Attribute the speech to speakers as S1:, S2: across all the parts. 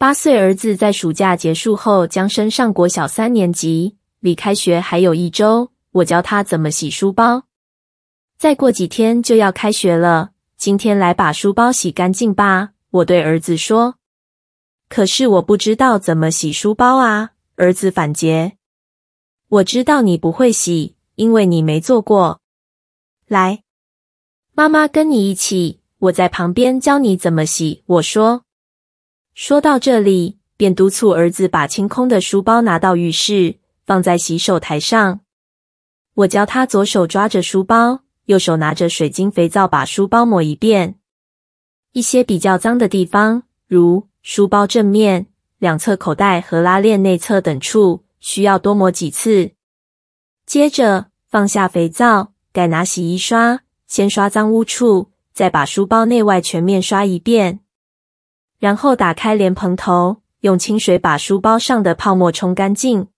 S1: 八岁儿子在暑假结束后将升上国小三年级，离开学还有一周。我教他怎么洗书包。再过几天就要开学了，今天来把书包洗干净吧。我对儿子说。可是我不知道怎么洗书包啊，儿子反诘。我知道你不会洗，因为你没做过。来，妈妈跟你一起，我在旁边教你怎么洗。我说。说到这里，便督促儿子把清空的书包拿到浴室，放在洗手台上。我教他左手抓着书包，右手拿着水晶肥皂把书包抹一遍。一些比较脏的地方，如书包正面、两侧口袋和拉链内侧等处，需要多抹几次。接着放下肥皂，改拿洗衣刷，先刷脏污处，再把书包内外全面刷一遍。然后打开莲蓬头，用清水把书包上的泡沫冲干净。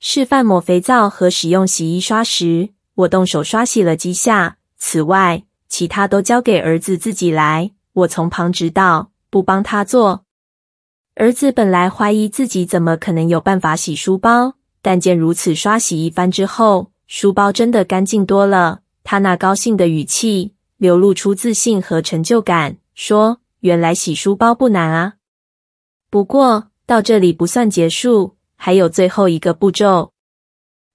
S1: 示范抹肥皂和使用洗衣刷时，我动手刷洗了几下。此外，其他都交给儿子自己来，我从旁指导，不帮他做。儿子本来怀疑自己怎么可能有办法洗书包，但见如此刷洗一番之后，书包真的干净多了。他那高兴的语气流露出自信和成就感，说。原来洗书包不难啊！不过到这里不算结束，还有最后一个步骤。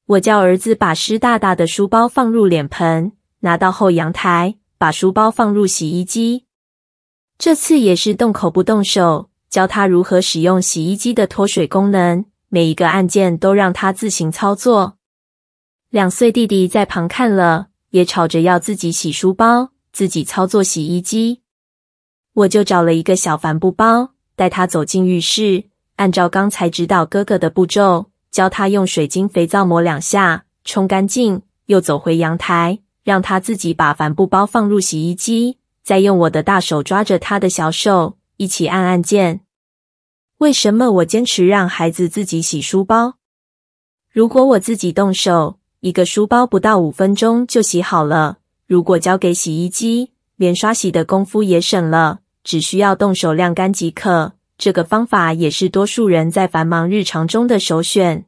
S1: 我叫儿子把湿哒哒的书包放入脸盆，拿到后阳台，把书包放入洗衣机。这次也是动口不动手，教他如何使用洗衣机的脱水功能，每一个按键都让他自行操作。两岁弟弟在旁看了，也吵着要自己洗书包，自己操作洗衣机。我就找了一个小帆布包，带他走进浴室，按照刚才指导哥哥的步骤，教他用水晶肥皂抹两下，冲干净，又走回阳台，让他自己把帆布包放入洗衣机，再用我的大手抓着他的小手，一起按按键。为什么我坚持让孩子自己洗书包？如果我自己动手，一个书包不到五分钟就洗好了；如果交给洗衣机，连刷洗的功夫也省了，只需要动手晾干即可。这个方法也是多数人在繁忙日常中的首选。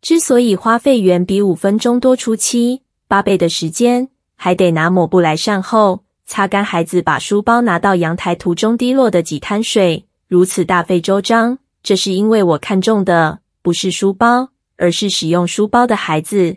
S1: 之所以花费远比五分钟多出七八倍的时间，还得拿抹布来善后擦干孩子把书包拿到阳台途中滴落的几滩水，如此大费周章，这是因为我看中的不是书包，而是使用书包的孩子。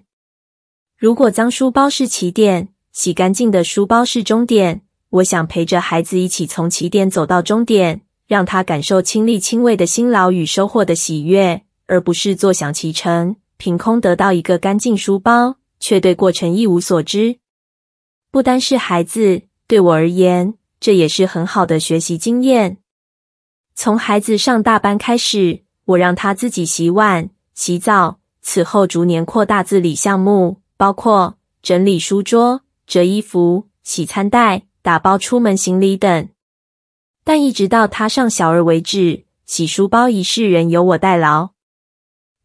S1: 如果脏书包是起点，洗干净的书包是终点，我想陪着孩子一起从起点走到终点，让他感受亲力亲为的辛劳与收获的喜悦，而不是坐享其成，凭空得到一个干净书包，却对过程一无所知。不单是孩子，对我而言，这也是很好的学习经验。从孩子上大班开始，我让他自己洗碗、洗澡，此后逐年扩大自理项目，包括整理书桌。折衣服、洗餐袋、打包出门行李等，但一直到他上小二为止，洗书包一事仍由我代劳。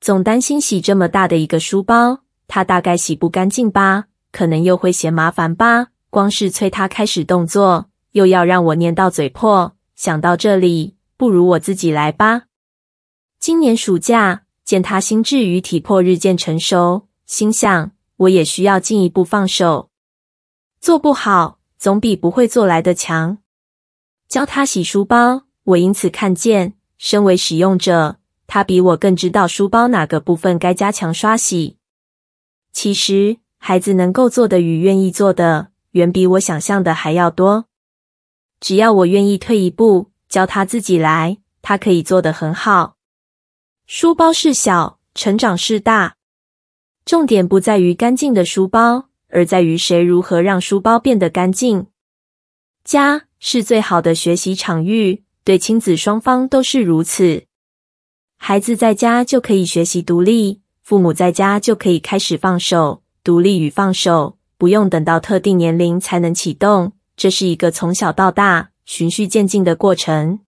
S1: 总担心洗这么大的一个书包，他大概洗不干净吧？可能又会嫌麻烦吧？光是催他开始动作，又要让我念到嘴破。想到这里，不如我自己来吧。今年暑假见他心智与体魄日渐成熟，心想我也需要进一步放手。做不好，总比不会做来的强。教他洗书包，我因此看见，身为使用者，他比我更知道书包哪个部分该加强刷洗。其实，孩子能够做的与愿意做的，远比我想象的还要多。只要我愿意退一步，教他自己来，他可以做得很好。书包是小，成长是大。重点不在于干净的书包。而在于谁如何让书包变得干净。家是最好的学习场域，对亲子双方都是如此。孩子在家就可以学习独立，父母在家就可以开始放手。独立与放手不用等到特定年龄才能启动，这是一个从小到大循序渐进的过程。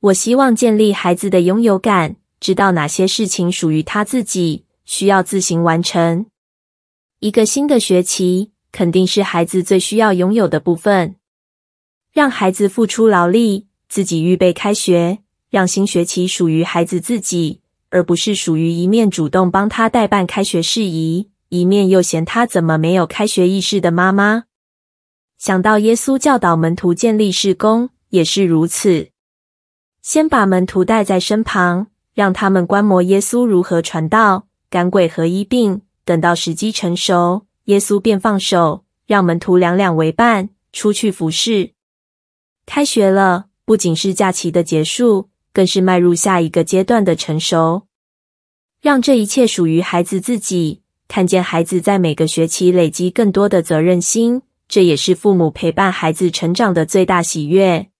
S1: 我希望建立孩子的拥有感，知道哪些事情属于他自己，需要自行完成。一个新的学期，肯定是孩子最需要拥有的部分。让孩子付出劳力，自己预备开学，让新学期属于孩子自己，而不是属于一面主动帮他代办开学事宜，一面又嫌他怎么没有开学意识的妈妈。想到耶稣教导门徒建立事工，也是如此。先把门徒带在身旁，让他们观摩耶稣如何传道、赶鬼和医病。等到时机成熟，耶稣便放手，让门徒两两为伴，出去服侍。开学了，不仅是假期的结束。更是迈入下一个阶段的成熟，让这一切属于孩子自己。看见孩子在每个学期累积更多的责任心，这也是父母陪伴孩子成长的最大喜悦。